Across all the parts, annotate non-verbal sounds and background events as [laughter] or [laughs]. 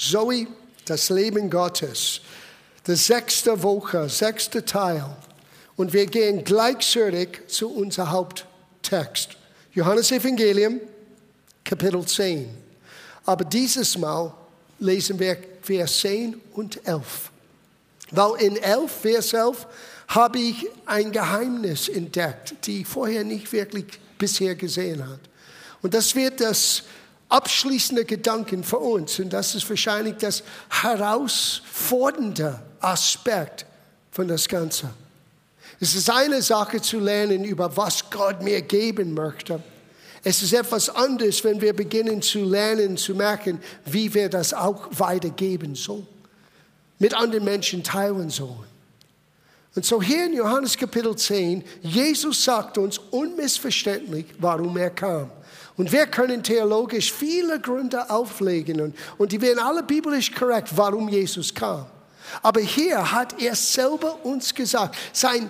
Zoe, das Leben Gottes. Die sechste Woche, sechste Teil. Und wir gehen gleich zurück zu unserem Haupttext. Johannes Evangelium, Kapitel 10. Aber dieses Mal lesen wir Vers 10 und 11. Weil in 11, Vers 11, habe ich ein Geheimnis entdeckt, die ich vorher nicht wirklich bisher gesehen habe. Und das wird das abschließende Gedanken für uns. Und das ist wahrscheinlich das herausfordernde Aspekt von das Ganze. Es ist eine Sache zu lernen über was Gott mir geben möchte. Es ist etwas anderes, wenn wir beginnen zu lernen, zu merken, wie wir das auch weitergeben sollen, mit anderen Menschen teilen sollen. Und so hier in Johannes Kapitel 10, Jesus sagt uns unmissverständlich, warum er kam. Und wir können theologisch viele Gründe auflegen und, und die werden alle biblisch korrekt, warum Jesus kam. Aber hier hat er selber uns gesagt, sein,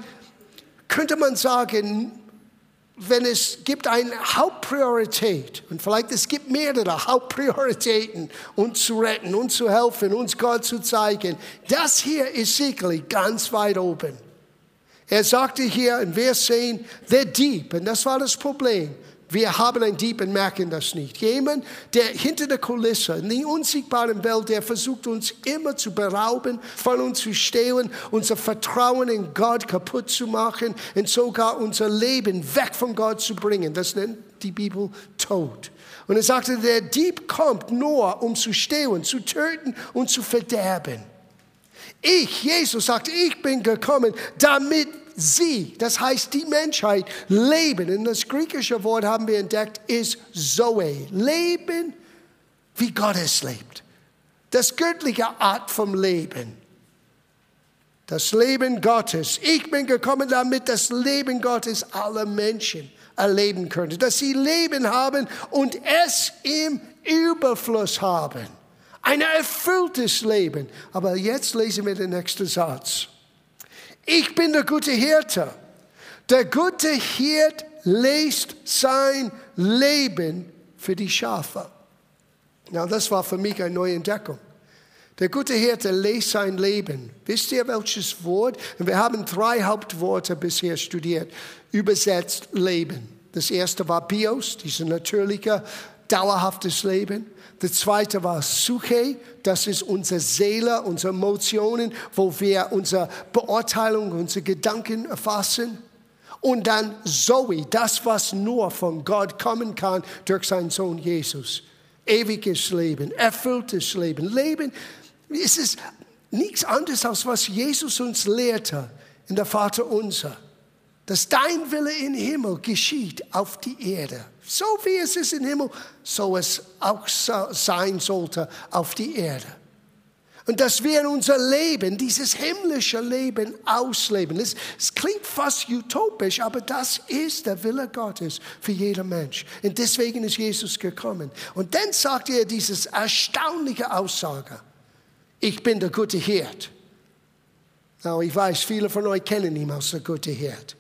könnte man sagen, wenn es gibt eine Hauptpriorität und vielleicht es gibt mehrere Hauptprioritäten, uns zu retten, uns zu helfen, uns Gott zu zeigen, das hier ist sicherlich ganz weit oben. Er sagte hier in Vers 10, der Dieb, und das war das Problem, wir haben einen Dieb und merken das nicht. Jemand, der hinter der Kulisse, in der unsichtbaren Welt, der versucht uns immer zu berauben, von uns zu stehlen, unser Vertrauen in Gott kaputt zu machen und sogar unser Leben weg von Gott zu bringen. Das nennt die Bibel Tod. Und er sagte, der Dieb kommt nur, um zu stehlen, zu töten und zu verderben. Ich, Jesus, sagte, ich bin gekommen, damit sie, das heißt die Menschheit, leben. Und das griechische Wort haben wir entdeckt, ist Zoe. Leben, wie Gott es lebt. Das göttliche Art vom Leben. Das Leben Gottes. Ich bin gekommen, damit das Leben Gottes alle Menschen erleben könnte. Dass sie Leben haben und es im Überfluss haben. Ein erfülltes Leben. Aber jetzt lesen wir den nächsten Satz. Ich bin der gute Hirte. Der gute Hirt lässt sein Leben für die Schafe. Na, das war für mich eine neue Entdeckung. Der gute Hirte lässt sein Leben. Wisst ihr welches Wort? Wir haben drei Hauptworte bisher studiert. Übersetzt Leben. Das erste war Bios, dieses natürliche, dauerhaftes Leben. Der zweite war Suche, das ist unsere Seele, unsere Emotionen, wo wir unsere Beurteilung, unsere Gedanken erfassen. Und dann Zoe, das, was nur von Gott kommen kann durch seinen Sohn Jesus. Ewiges Leben, erfülltes Leben. Leben, es ist nichts anderes, als was Jesus uns lehrte in der Vater unser. Dass dein Wille im Himmel geschieht auf die Erde. So wie es ist im Himmel, so es auch sein sollte auf die Erde. Und dass wir unser Leben, dieses himmlische Leben ausleben. Es, es, klingt fast utopisch, aber das ist der Wille Gottes für jeden Mensch. Und deswegen ist Jesus gekommen. Und dann sagt er dieses erstaunliche Aussage. Ich bin der gute Hirt. Now, ich weiß, viele von euch kennen ihn als der gute Hirt.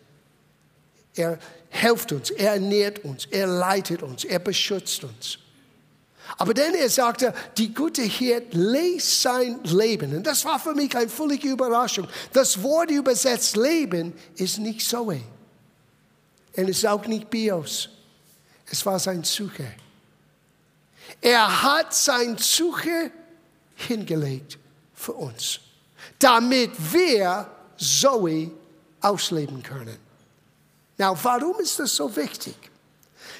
Er hilft uns, er ernährt uns, er leitet uns, er beschützt uns. Aber dann er sagte, die gute Hirt lässt sein Leben. Und das war für mich eine völlige Überraschung. Das Wort übersetzt Leben ist nicht Zoe. Und es ist auch nicht Bios. Es war sein Suche. Er hat sein Suche hingelegt für uns, damit wir Zoe ausleben können. Now, warum ist das so wichtig?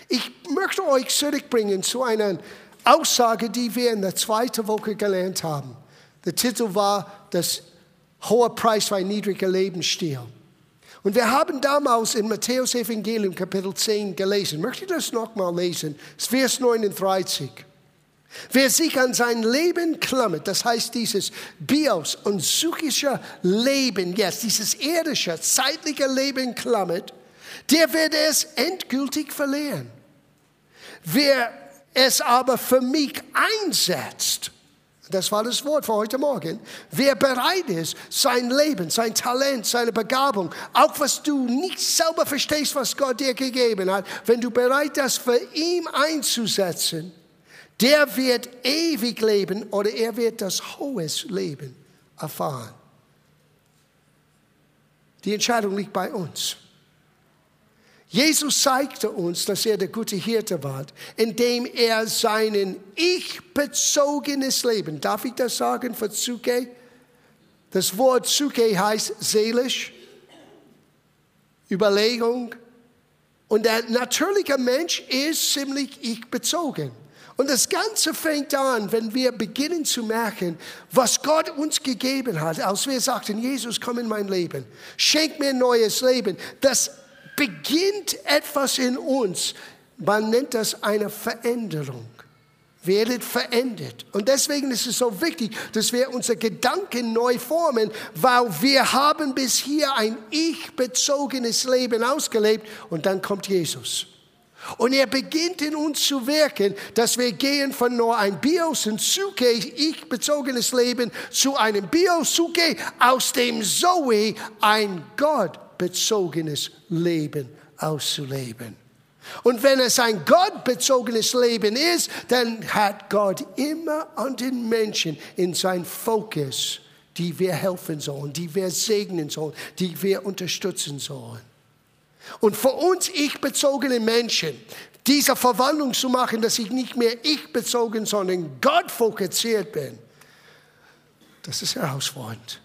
Ich möchte euch zurückbringen zu einer Aussage, die wir in der zweiten Woche gelernt haben. Der Titel war Das hohe Preis für ein niedriger Lebensstil. Und wir haben damals in Matthäus Evangelium Kapitel 10 gelesen. Möchte ich das nochmal lesen? Vers 39. Wer sich an sein Leben klammert, das heißt dieses Bios und psychische Leben, jetzt dieses irdische, zeitliche Leben klammert, der wird es endgültig verlieren. Wer es aber für mich einsetzt, das war das Wort für heute Morgen. Wer bereit ist, sein Leben, sein Talent, seine Begabung, auch was du nicht selber verstehst, was Gott dir gegeben hat, wenn du bereit bist, für ihn einzusetzen, der wird ewig leben oder er wird das hohes Leben erfahren. Die Entscheidung liegt bei uns. Jesus zeigte uns, dass er der gute Hirte war, indem er seinen ich-bezogenes Leben, darf ich das sagen für Zuke? Das Wort Zuke heißt seelisch, Überlegung. Und der natürliche Mensch ist ziemlich ich-bezogen. Und das Ganze fängt an, wenn wir beginnen zu merken, was Gott uns gegeben hat, als wir sagten, Jesus, komm in mein Leben, schenk mir ein neues Leben. Das beginnt etwas in uns. Man nennt das eine Veränderung. Werdet verändert. Und deswegen ist es so wichtig, dass wir unsere Gedanken neu formen, weil wir haben bis hier ein ich-bezogenes Leben ausgelebt und dann kommt Jesus. Und er beginnt in uns zu wirken, dass wir gehen von nur ein Bios und Suke, ich-bezogenes Leben, zu einem Bio-Suke, aus dem Zoe ein Gott bezogenes Leben auszuleben. Und wenn es ein gottbezogenes Leben ist, dann hat Gott immer an den Menschen in sein Fokus, die wir helfen sollen, die wir segnen sollen, die wir unterstützen sollen. Und für uns ich-bezogene Menschen, diese Verwandlung zu machen, dass ich nicht mehr ich-bezogen, sondern Gott fokussiert bin, das ist herausfordernd.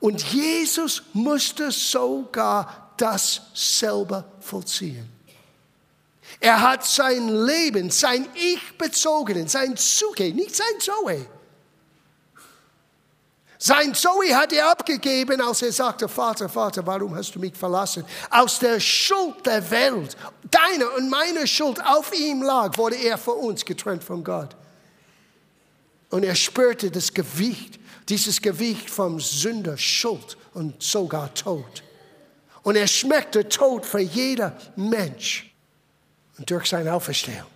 Und Jesus musste sogar das selber vollziehen. Er hat sein Leben, sein Ich-Bezogenen, sein Zuge, nicht sein Zoe. Sein Zoe hat er abgegeben, als er sagte, Vater, Vater, warum hast du mich verlassen? Aus der Schuld der Welt, deine und meine Schuld auf ihm lag, wurde er für uns getrennt von Gott. Und er spürte das Gewicht dieses Gewicht vom Sünder, Schuld und sogar Tod. Und er schmeckte Tod für jeder Mensch. Und durch seine Auferstehung,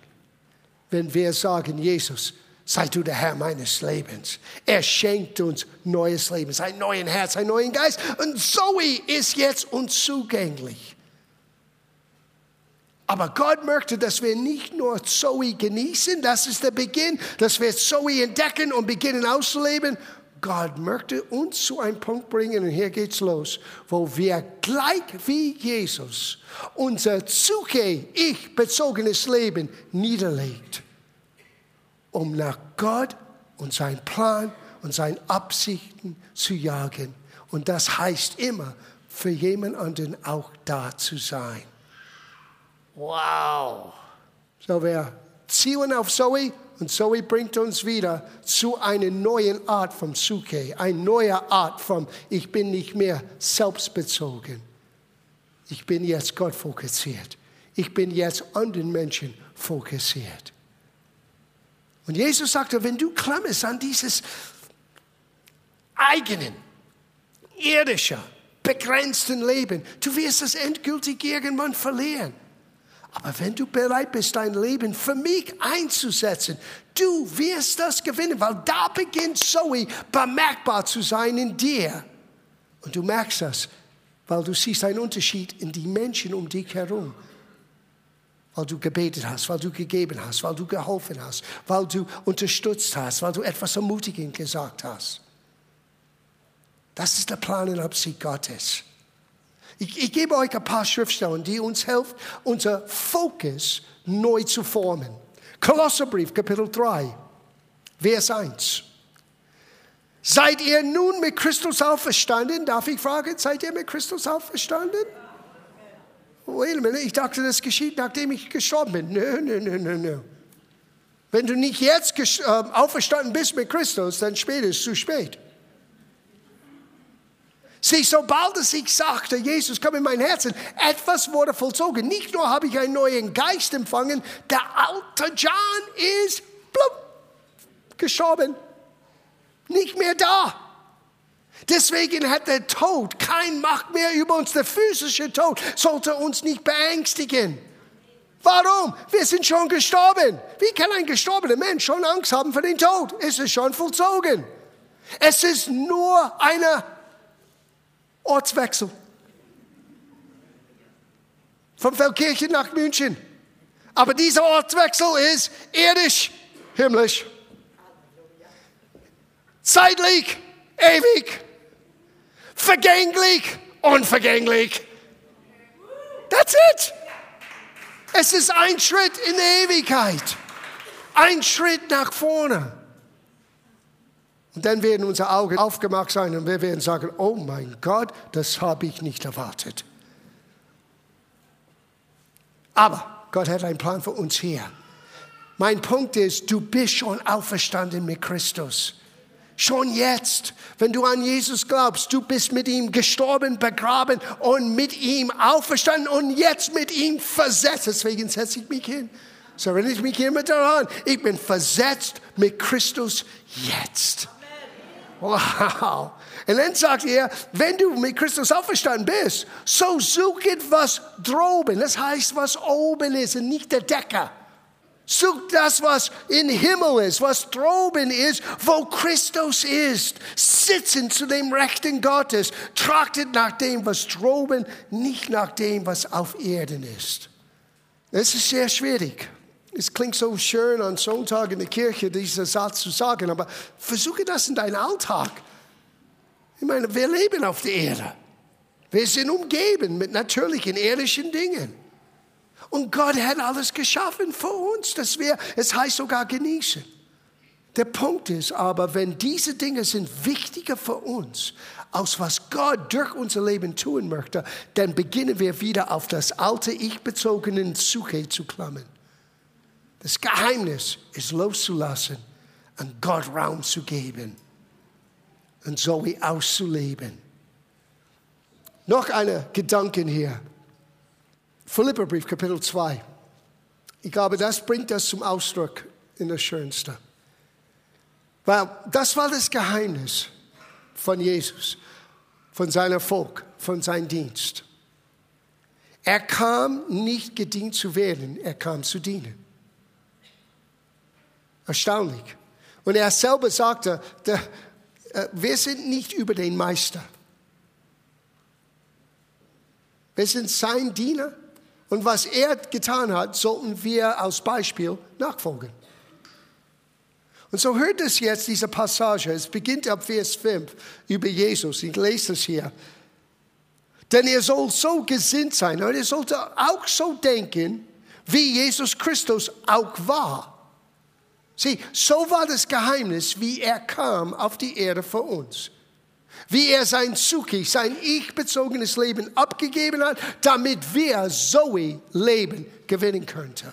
wenn wir sagen, Jesus, sei du der Herr meines Lebens. Er schenkt uns neues Leben, ein neues Herz, einen neuen Geist. Und Zoe ist jetzt uns zugänglich. Aber Gott möchte, dass wir nicht nur Zoe genießen, das ist der Beginn, dass wir Zoe entdecken und beginnen auszuleben, Gott möchte uns zu einem Punkt bringen, und hier geht's los, wo wir gleich wie Jesus unser Zuge, ich bezogenes Leben niederlegt, um nach Gott und seinen Plan und seinen Absichten zu jagen. Und das heißt immer, für jemand anderen auch da zu sein. Wow! So, wir zielen auf Zoe und Zoe bringt uns wieder zu einer neuen Art von Suke, eine neue Art von, ich bin nicht mehr selbstbezogen. Ich bin jetzt Gott fokussiert. Ich bin jetzt an den Menschen fokussiert. Und Jesus sagte, wenn du klammerst an dieses eigenen, irdischen, begrenzten Leben, du wirst es endgültig irgendwann verlieren. Aber wenn du bereit bist, dein Leben für mich einzusetzen, du wirst das gewinnen, weil da beginnt Zoe bemerkbar zu sein in dir. Und du merkst das, weil du siehst einen Unterschied in die Menschen um dich herum. Weil du gebetet hast, weil du gegeben hast, weil du geholfen hast, weil du unterstützt hast, weil du etwas ermutigend gesagt hast. Das ist der Plan und Absicht Gottes. Ich, ich gebe euch ein paar Schriftstellen, die uns helfen, unser Fokus neu zu formen. Kolosserbrief, Kapitel 3, Vers 1. Seid ihr nun mit Christus auferstanden? Darf ich fragen, seid ihr mit Christus auferstanden? Wait a minute, ich dachte, das geschieht, nachdem ich gestorben bin. Nö, nö, nö, nö, nö. Wenn du nicht jetzt äh, auferstanden bist mit Christus, dann später ist es zu spät. Sieh, sobald es ich sagte, Jesus, komm in mein Herzen, etwas wurde vollzogen. Nicht nur habe ich einen neuen Geist empfangen, der alte John ist blub, gestorben. Nicht mehr da. Deswegen hat der Tod kein Macht mehr über uns. Der physische Tod sollte uns nicht beängstigen. Warum? Wir sind schon gestorben. Wie kann ein gestorbener Mensch schon Angst haben vor dem Tod? Es ist schon vollzogen. Es ist nur eine Ortswechsel. Von Feldkirchen nach München. Aber dieser Ortswechsel ist irdisch, himmlisch. Zeitlich, ewig. Vergänglich, unvergänglich. That's it. Es ist ein Schritt in der Ewigkeit. Ein Schritt nach vorne. Und dann werden unsere Augen aufgemacht sein und wir werden sagen, oh mein Gott, das habe ich nicht erwartet. Aber Gott hat einen Plan für uns hier. Mein Punkt ist, du bist schon auferstanden mit Christus. Schon jetzt, wenn du an Jesus glaubst, du bist mit ihm gestorben, begraben und mit ihm auferstanden und jetzt mit ihm versetzt. Deswegen setze ich mich hin. So erinnere ich mich immer daran. Ich bin versetzt mit Christus jetzt. Wow. Und dann sagt er, wenn du mit Christus auferstanden bist, so suche was droben. Das heißt, was oben ist und nicht der Decker. Such das, was im Himmel ist, was droben ist, wo Christus ist. Sitzen zu dem Rechten Gottes. Trachtet nach dem, was droben, nicht nach dem, was auf Erden ist. Es ist sehr schwierig. Es klingt so schön an Sonntag in der Kirche, dieser Satz zu sagen, aber versuche das in deinen Alltag. Ich meine, wir leben auf der Erde. Wir sind umgeben mit natürlichen, irdischen Dingen. Und Gott hat alles geschaffen für uns, dass wir, es heißt sogar genießen. Der Punkt ist aber, wenn diese Dinge sind wichtiger für uns, aus was Gott durch unser Leben tun möchte, dann beginnen wir wieder auf das alte Ich-bezogene Suche zu klammern. Das Geheimnis ist loszulassen und Gott Raum zu geben und so wie auszuleben. Noch eine Gedanken hier. Philipperbrief, Kapitel 2. Ich glaube, das bringt das zum Ausdruck in das Schönste. Weil das war das Geheimnis von Jesus, von seinem Volk, von seinem Dienst. Er kam nicht gedient zu werden, er kam zu dienen. Erstaunlich. Und er selber sagte, äh, wir sind nicht über den Meister. Wir sind sein Diener und was er getan hat, sollten wir als Beispiel nachfolgen. Und so hört es jetzt, diese Passage. Es beginnt ab Vers 5 über Jesus. Ich lese es hier. Denn er soll so gesinnt sein und er sollte auch so denken, wie Jesus Christus auch war. Sieh, so war das Geheimnis, wie er kam auf die Erde für uns wie er sein Suki, sein ich-bezogenes Leben abgegeben hat, damit wir Zoe Leben gewinnen könnten.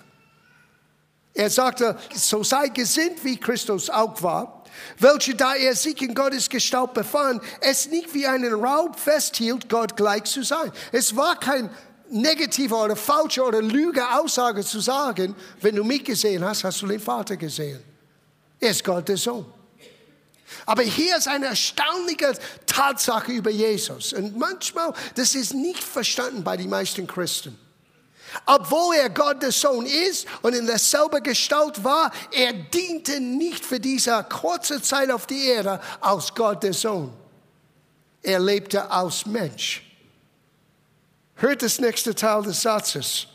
Er sagte, so sei gesinnt, wie Christus auch war, welche, da er sich in Gottes Gestalt befand, es nicht wie einen Raub festhielt, Gott gleich zu sein. Es war kein negative oder falsche oder lüge Aussage zu sagen, wenn du mich gesehen hast, hast du den Vater gesehen. Er ist Gott der Sohn. Aber hier ist eine erstaunliche Tatsache über Jesus. Und manchmal, das ist nicht verstanden bei den meisten Christen. Obwohl er Gott der Sohn ist und in derselben Gestalt war, er diente nicht für diese kurze Zeit auf die Erde als Gott der Sohn. Er lebte als Mensch. Hört das nächste Teil des Satzes.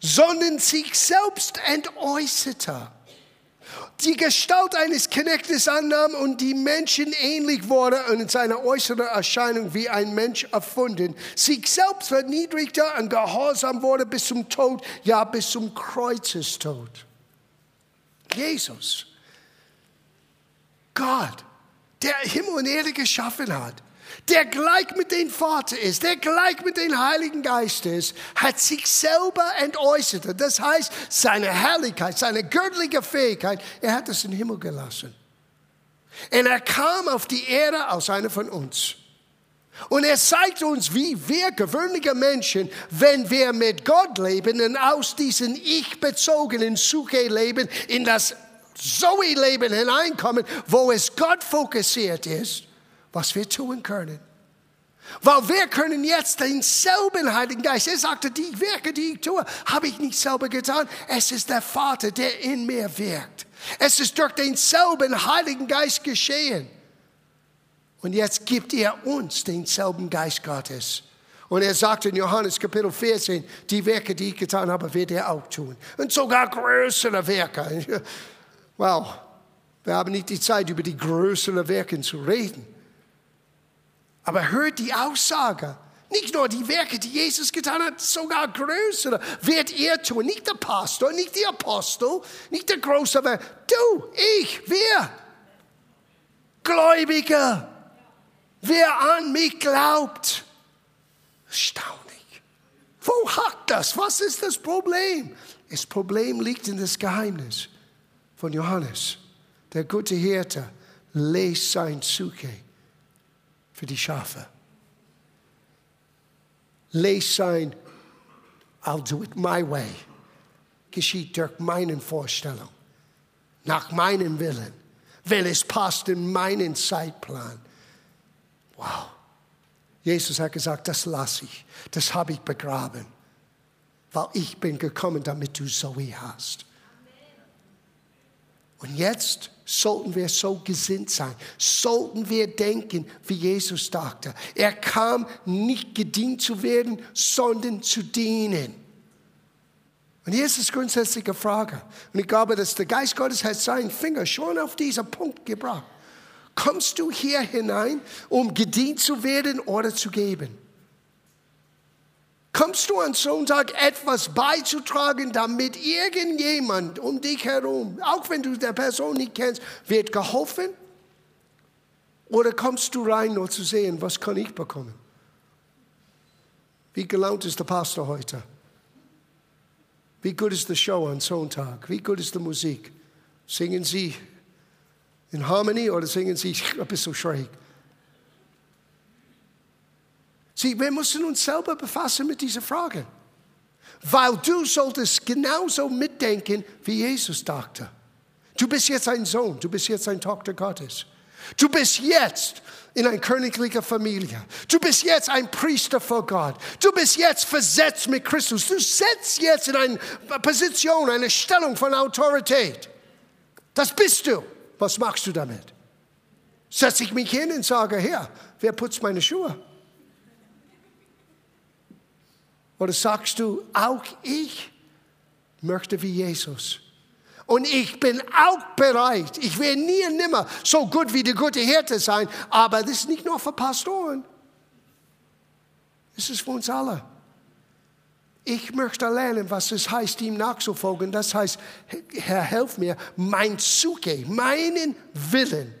Sondern sich selbst entäußerte die Gestalt eines Knechtes annahm und die Menschen ähnlich wurde und in seiner äußeren Erscheinung wie ein Mensch erfunden, sich selbst verniedrigte und gehorsam wurde bis zum Tod, ja bis zum Kreuzestod. Jesus, Gott, der Himmel und Erde geschaffen hat, der gleich mit dem Vater ist, der gleich mit dem Heiligen Geist ist, hat sich selber entäußert. Das heißt, seine Herrlichkeit, seine göttliche Fähigkeit, er hat es im Himmel gelassen. Und er kam auf die Erde als einer von uns. Und er zeigt uns, wie wir gewöhnliche Menschen, wenn wir mit Gott leben und aus diesem ich-bezogenen Suche-Leben in das Zoe-Leben hineinkommen, wo es Gott fokussiert ist, was wir tun können. Weil wir können jetzt denselben Heiligen Geist, er sagte, die Werke, die ich tue, habe ich nicht selber getan. Es ist der Vater, der in mir wirkt. Es ist durch denselben Heiligen Geist geschehen. Und jetzt gibt er uns denselben Geist Gottes. Und er sagt in Johannes Kapitel 14, die Werke, die ich getan habe, wird er auch tun. Und sogar größere Werke. [laughs] Wow, wir haben nicht die Zeit, über die größeren Werke zu reden. Aber hört die Aussage. Nicht nur die Werke, die Jesus getan hat, sogar größere wird er tun. Nicht der Pastor, nicht der Apostel, nicht der große Werk. Du, ich, wir. Gläubiger. Wer an mich glaubt. Erstaunlich. Wo hat das? Was ist das Problem? Das Problem liegt in das Geheimnis von Johannes. Der gute Hirte lässt sein Suche für die Schafe. Lässt sein, I'll do it my way, geschieht durch meine Vorstellung, nach meinem Willen, weil es passt in meinen Zeitplan. Wow. Jesus hat gesagt, das lasse ich, das habe ich begraben, weil ich bin gekommen, damit du Zoe hast. Und jetzt sollten wir so gesinnt sein, sollten wir denken, wie Jesus dachte. Er kam nicht gedient zu werden, sondern zu dienen. Und hier ist die grundsätzliche Frage. Und ich glaube, dass der Geist Gottes hat seinen Finger schon auf diesen Punkt gebracht. Kommst du hier hinein, um gedient zu werden oder zu geben? Kommst du an Sonntag etwas beizutragen, damit irgendjemand um dich herum, auch wenn du der Person nicht kennst, wird geholfen? Oder kommst du rein, nur zu sehen, was kann ich bekommen? Wie gelaunt ist der Pastor heute? Wie gut ist die Show an Sonntag? Wie gut ist die Musik? Singen Sie in Harmony oder singen Sie ein bisschen schräg? Sieh, wir müssen uns selber befassen mit dieser Frage. Weil du solltest genauso mitdenken, wie Jesus dachte. Du bist jetzt ein Sohn, du bist jetzt ein Tochter Gottes. Du bist jetzt in einer königlichen Familie. Du bist jetzt ein Priester vor Gott. Du bist jetzt versetzt mit Christus. Du setzt jetzt in eine Position, eine Stellung von Autorität. Das bist du. Was machst du damit? Setze ich mich hin und sage, Herr, wer putzt meine Schuhe? Oder sagst du, auch ich möchte wie Jesus? Und ich bin auch bereit. Ich werde nie und nimmer so gut wie der gute Hirte sein. Aber das ist nicht nur für Pastoren. Das ist für uns alle. Ich möchte lernen, was es heißt, ihm nachzufolgen. Das heißt, Herr, helf mir, mein Suche, meinen Willen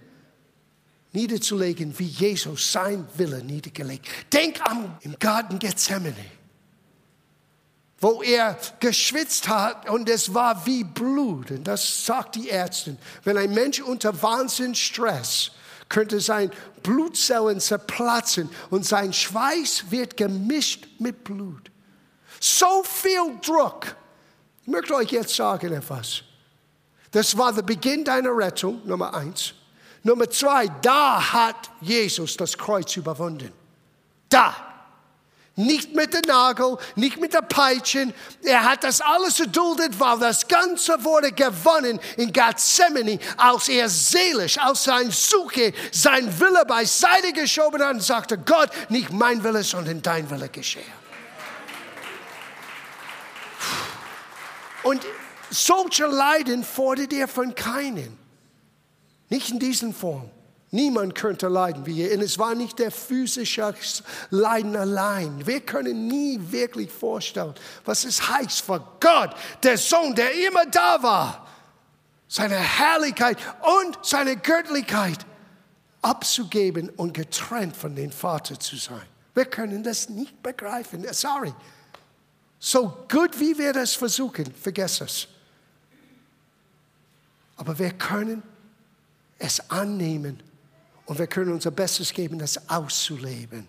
niederzulegen, wie Jesus sein Willen niedergelegt. Denk an im Garten Gethsemane wo er geschwitzt hat und es war wie Blut. Und das sagt die Ärztin. Wenn ein Mensch unter Wahnsinnsstress könnte sein Blutzellen zerplatzen und sein Schweiß wird gemischt mit Blut. So viel Druck. Ich möchte euch jetzt sagen etwas. Das war der Beginn deiner Rettung, Nummer eins. Nummer zwei, da hat Jesus das Kreuz überwunden. Da. Nicht mit dem Nagel, nicht mit der Peitschen. Er hat das alles erduldet, weil das Ganze wurde gewonnen in Gethsemane, als er seelisch, aus sein Suche, sein Wille beiseite geschoben hat und sagte, Gott, nicht mein Wille, sondern dein Wille geschehe. Und solche Leiden fordert er von keinen. Nicht in diesen Form. Niemand könnte leiden wie er. Und es war nicht der physische Leiden allein. Wir können nie wirklich vorstellen, was es heißt für Gott, der Sohn, der immer da war, seine Herrlichkeit und seine Göttlichkeit abzugeben und getrennt von dem Vater zu sein. Wir können das nicht begreifen. Sorry. So gut wie wir das versuchen, vergess es. Aber wir können es annehmen und wir können unser Bestes geben, das auszuleben.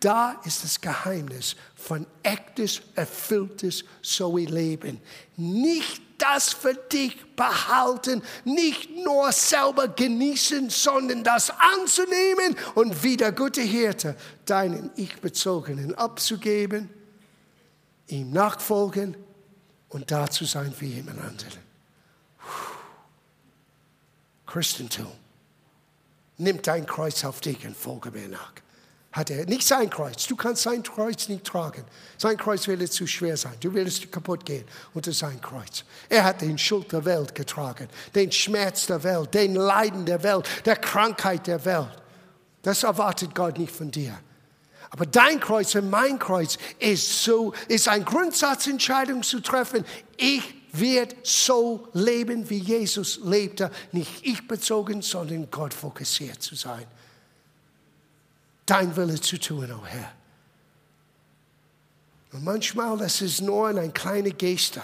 Da ist das Geheimnis von echtes, erfülltes Zoe-Leben. Nicht das für dich behalten, nicht nur selber genießen, sondern das anzunehmen und wie der gute Hirte deinen Ich-Bezogenen abzugeben, ihm nachfolgen und da zu sein wie jemand anderen. Christentum. Nimm dein Kreuz auf dich und folge mir nach. hat er. Nicht sein Kreuz. Du kannst sein Kreuz nicht tragen. Sein Kreuz würde zu schwer sein. Du würdest kaputt gehen unter sein Kreuz. Er hat den Schuld der Welt getragen, den Schmerz der Welt, den Leiden der Welt, der Krankheit der Welt. Das erwartet Gott nicht von dir. Aber dein Kreuz und mein Kreuz ist so, ist eine Grundsatzentscheidung zu treffen. Ich werde so leben, wie Jesus lebte. Nicht ich bezogen, sondern Gott fokussiert zu sein dein Wille zu tun, oh Herr. Und manchmal ist es nur ein kleiner Geste.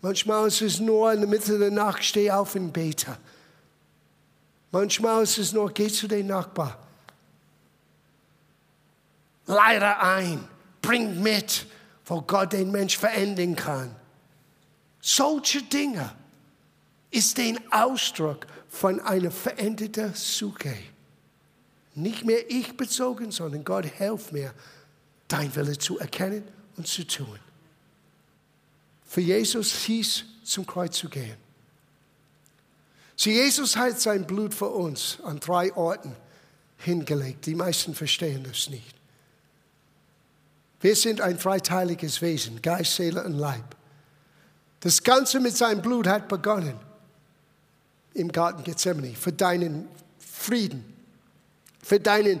Manchmal ist es nur in der Mitte der Nacht, steh auf und bete. Manchmal ist es nur, geh zu dem Nachbar. Leite ein, bring mit, wo Gott den Mensch verändern kann. Solche Dinge ist den Ausdruck von einer veränderten Suche. Nicht mehr ich bezogen, sondern Gott, hilf mir, dein Wille zu erkennen und zu tun. Für Jesus hieß, zum Kreuz zu gehen. So Jesus hat sein Blut für uns an drei Orten hingelegt. Die meisten verstehen das nicht. Wir sind ein dreiteiliges Wesen, Geist, Seele und Leib. Das Ganze mit seinem Blut hat begonnen im Garten Gethsemane für deinen Frieden, für deine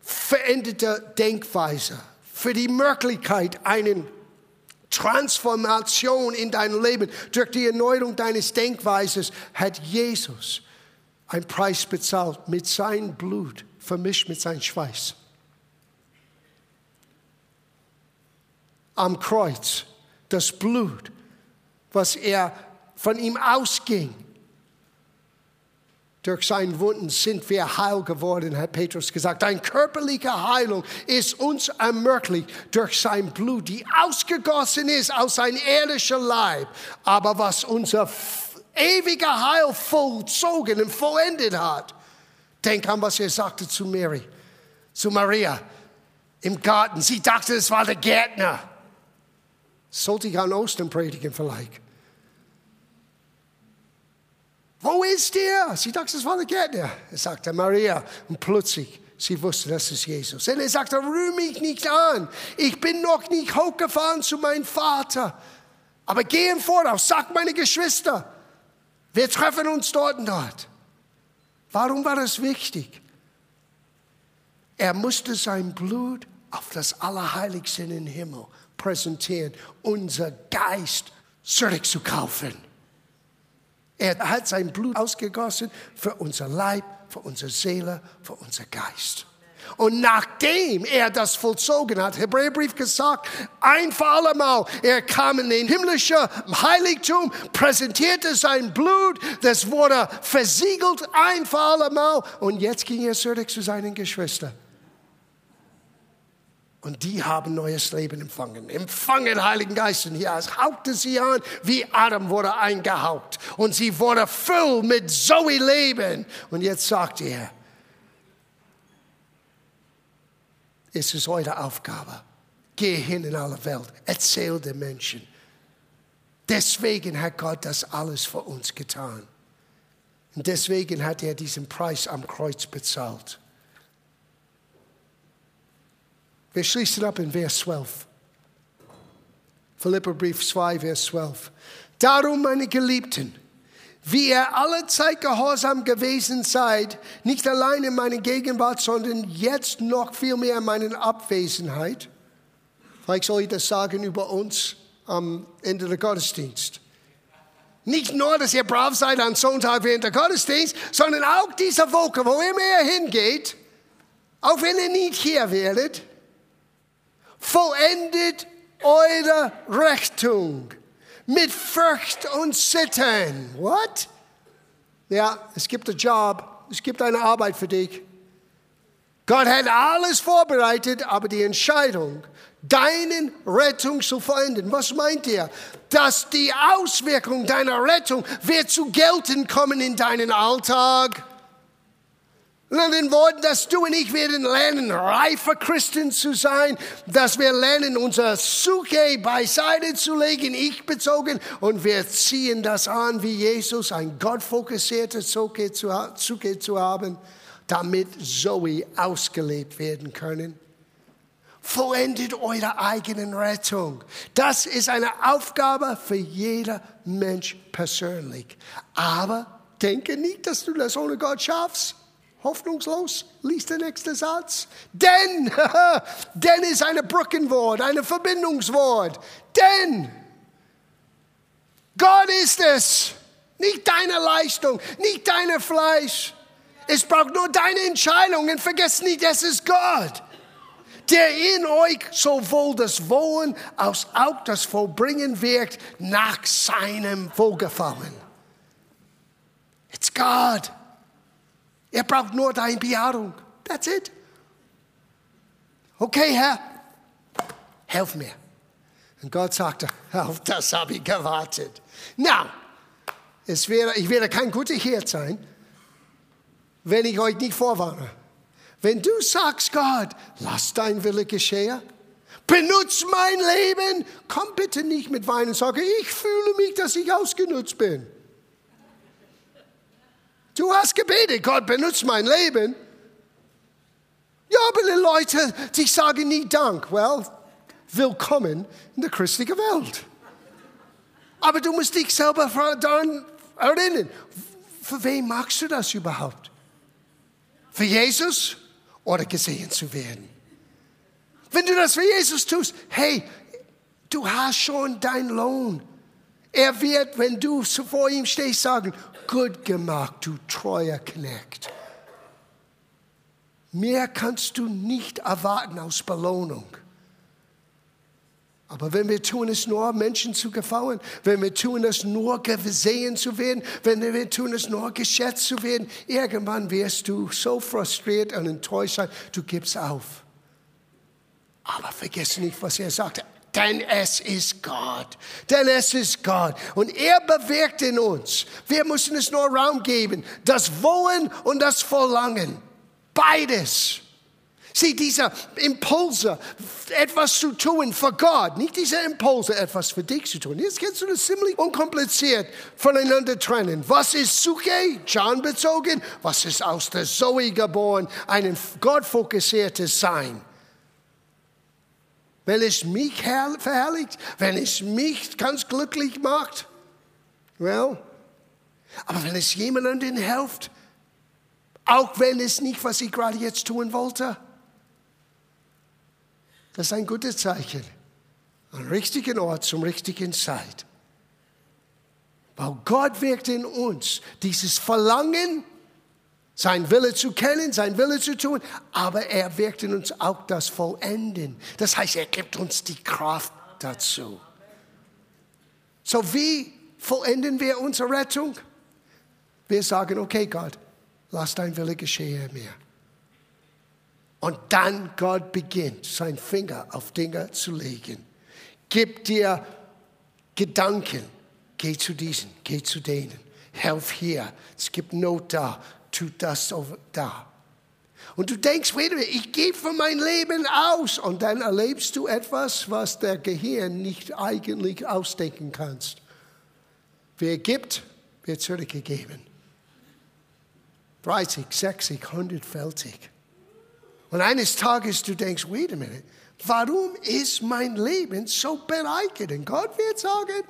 veränderte Denkweise, für die Möglichkeit, eine Transformation in deinem Leben durch die Erneuerung deines Denkweises hat Jesus einen Preis bezahlt mit seinem Blut, vermischt mit seinem Schweiß. Am Kreuz, das Blut, was er von ihm ausging, durch seine Wunden sind wir heil geworden, hat Petrus gesagt. Eine körperliche Heilung ist uns ermöglicht durch sein Blut, die ausgegossen ist aus seinem irdischen Leib. Aber was unser ewiger Heil vollzogen und vollendet hat. Denk an, was er sagte zu Mary, zu Maria im Garten. Sie dachte, es war der Gärtner. Sollte ich an Ostern predigen vielleicht? Wo ist er? Sie dachte, es war der Gärtner. Er sagte, Maria. Und plötzlich, sie wusste, das ist Jesus. Und er sagte, rühr mich nicht an. Ich bin noch nicht hochgefahren zu meinem Vater. Aber geh im Voraus, sag meine Geschwister. Wir treffen uns dort und dort. Warum war das wichtig? Er musste sein Blut auf das Allerheiligste im Himmel präsentieren, unser Geist zurückzukaufen. Er hat sein Blut ausgegossen für unser Leib, für unsere Seele, für unser Geist. Und nachdem er das vollzogen hat, Hebräerbrief gesagt, ein für allemal, er kam in den himmlischen Heiligtum, präsentierte sein Blut, das wurde versiegelt ein für allemal und jetzt ging er zurück zu seinen Geschwistern. Und die haben neues Leben empfangen. Empfangen Heiligen Geist. Und hier hauchte sie an, wie Adam wurde eingehaucht. Und sie wurde voll mit Zoe Leben. Und jetzt sagt er, es ist eure Aufgabe. Geh hin in alle Welt. Erzähl den Menschen. Deswegen hat Gott das alles für uns getan. Und deswegen hat er diesen Preis am Kreuz bezahlt. Wir schließen ab in Vers 12. Philipperbrief 2, Vers 12. Darum, meine Geliebten, wie ihr alle Zeit gehorsam gewesen seid, nicht allein in meiner Gegenwart, sondern jetzt noch viel mehr in meiner Abwesenheit. Vielleicht soll ich das sagen über uns am Ende der Gottesdienst. Nicht nur, dass ihr brav seid am Sonntag während der Gottesdienst, sondern auch diese Woche, wo immer ihr hingeht, auch wenn ihr nicht hier werdet, vollendet eure Rechnung mit Furcht und Zittern. What? Ja, es gibt einen Job, es gibt eine Arbeit für dich. Gott hat alles vorbereitet, aber die Entscheidung, deinen Rettung zu verändern, was meint ihr? Dass die Auswirkung deiner Rettung wird zu gelten kommen in deinen Alltag in anderen Worten, dass du und ich werden lernen, reife Christen zu sein, dass wir lernen, unser Suche beiseite zu legen, ich bezogen, und wir ziehen das an, wie Jesus, ein gottfokussiertes Suche zu haben, damit Zoe ausgelebt werden können. Vollendet eure eigenen Rettung. Das ist eine Aufgabe für jeder Mensch persönlich. Aber denke nicht, dass du das ohne Gott schaffst. Hoffnungslos, liest der nächste Satz. Denn, [laughs] denn ist ein Brückenwort, ein Verbindungswort. Denn Gott ist es, nicht deine Leistung, nicht deine Fleisch. Es braucht nur deine Entscheidung und vergesst nicht, es ist Gott, der in euch sowohl das Wollen als auch das Vollbringen wirkt nach seinem Wohlgefallen. It's God. Er braucht nur deine Bejahrung. That's it. Okay, Herr, helf mir. Und Gott sagte, auf das habe ich gewartet. Now, es wäre, ich werde kein guter Hirt sein, wenn ich euch nicht vorwarne. Wenn du sagst, Gott, lass dein Wille geschehen, benutz mein Leben, komm bitte nicht mit Wein und sage, ich fühle mich, dass ich ausgenutzt bin. Du hast gebetet, Gott, benutzt mein Leben. Ja, aber die Leute, die sagen nie Dank. Well, willkommen in der christlichen Welt. Aber du musst dich selber daran erinnern. Für wen machst du das überhaupt? Für Jesus oder gesehen zu werden? Wenn du das für Jesus tust, hey, du hast schon deinen Lohn. Er wird, wenn du vor ihm stehst, sagen, gut gemacht, du treuer Knecht. Mehr kannst du nicht erwarten aus Belohnung. Aber wenn wir tun es nur, Menschen zu gefallen, wenn wir tun es nur, gesehen zu werden, wenn wir tun es nur, geschätzt zu werden, irgendwann wirst du so frustriert und enttäuscht sein, du gibst auf. Aber vergiss nicht, was er sagte. Denn es ist Gott. Denn es ist Gott. Und er bewirkt in uns. Wir müssen es nur Raum geben. Das Wollen und das Verlangen. Beides. Sieh, diese Impulse, etwas zu tun für Gott, nicht diese Impulse, etwas für dich zu tun. Jetzt kannst du das ziemlich unkompliziert voneinander trennen. Was ist Suche, John bezogen? Was ist aus der Zoe geboren? Ein gottfokussiertes Sein. Wenn es mich verherrlicht, wenn es mich ganz glücklich macht, well, aber wenn es jemandem hilft, auch wenn es nicht, was ich gerade jetzt tun wollte, das ist ein gutes Zeichen. Am richtigen Ort zum richtigen Zeit. Weil Gott wirkt in uns dieses Verlangen, sein Wille zu kennen, sein Wille zu tun, aber er wirkt in uns auch das Vollenden. Das heißt, er gibt uns die Kraft dazu. So wie vollenden wir unsere Rettung? Wir sagen, okay Gott, lass dein Wille geschehen mir. Und dann Gott beginnt, seinen Finger auf Dinge zu legen. Gib dir Gedanken. Geh zu diesen, geh zu denen. Helf hier. Es gibt Not da. Tut das da. Und du denkst, wait ich gebe für mein Leben aus. Und dann erlebst du etwas, was der Gehirn nicht eigentlich ausdenken kannst. Wer gibt, wird zurückgegeben. 30, 60, 100-fältig. Und eines Tages du denkst, wait a minute, warum ist mein Leben so bereichert? Und Gott wird sagen,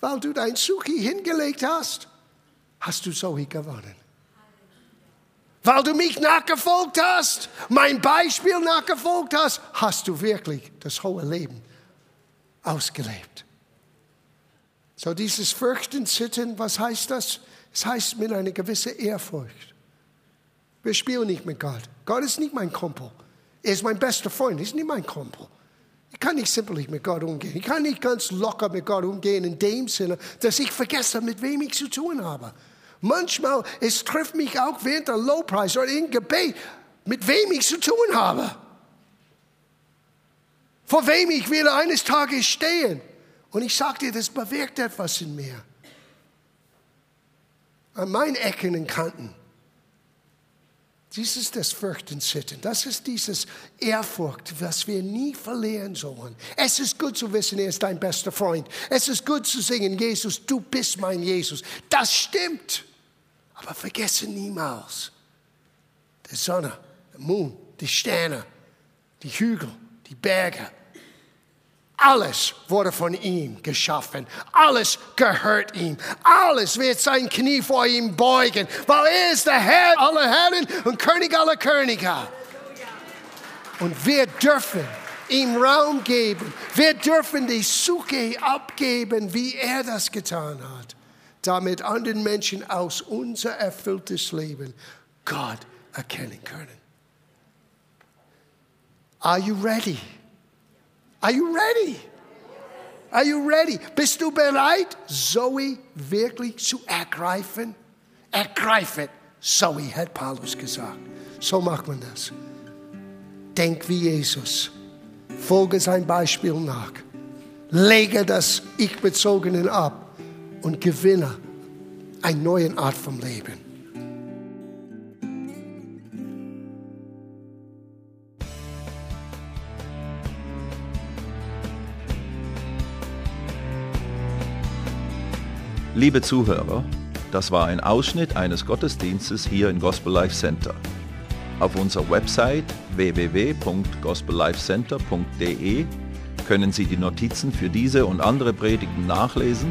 weil du dein Suchi hingelegt hast, hast du so gewonnen. Weil du mich nachgefolgt hast, mein Beispiel nachgefolgt hast, hast du wirklich das hohe Leben ausgelebt. So dieses Fürchten, Sitten, was heißt das? Es heißt mit einer gewissen Ehrfurcht. Wir spielen nicht mit Gott. Gott ist nicht mein Kumpel. Er ist mein bester Freund, er ist nicht mein Kumpel. Ich kann nicht simpel mit Gott umgehen. Ich kann nicht ganz locker mit Gott umgehen in dem Sinne, dass ich vergesse, mit wem ich zu tun habe. Manchmal, es trifft mich auch während der Lowpreis oder im Gebet, mit wem ich zu tun habe. Vor wem ich will eines Tages stehen. Und ich sage dir, das bewirkt etwas in mir. An meinen Ecken und Kanten. Dies ist das Fürchten Sitten. Das ist dieses Ehrfurcht, was wir nie verlieren sollen. Es ist gut zu wissen, er ist dein bester Freund. Es ist gut zu singen, Jesus, du bist mein Jesus. Das stimmt. Aber vergesse niemals, die Sonne, der Mond, die Sterne, die Hügel, die Berge. Alles wurde von ihm geschaffen. Alles gehört ihm. Alles wird sein Knie vor ihm beugen, weil er ist der Herr aller Herren und König aller Könige. Und wir dürfen ihm Raum geben. Wir dürfen die Suche abgeben, wie er das getan hat, damit anderen Menschen aus unser erfülltes Leben Gott erkennen können. Are you ready? Are you ready? Are you ready? Bist du bereit, Zoe wirklich zu ergreifen? Ergreifet, Zoe, hat Paulus gesagt. So macht man das. Denk wie Jesus. Folge sein Beispiel nach. Lege das Ich-Bezogene ab und gewinne eine neue Art vom Leben. Liebe Zuhörer, das war ein Ausschnitt eines Gottesdienstes hier im Gospel Life Center. Auf unserer Website www.gospellifecenter.de können Sie die Notizen für diese und andere Predigten nachlesen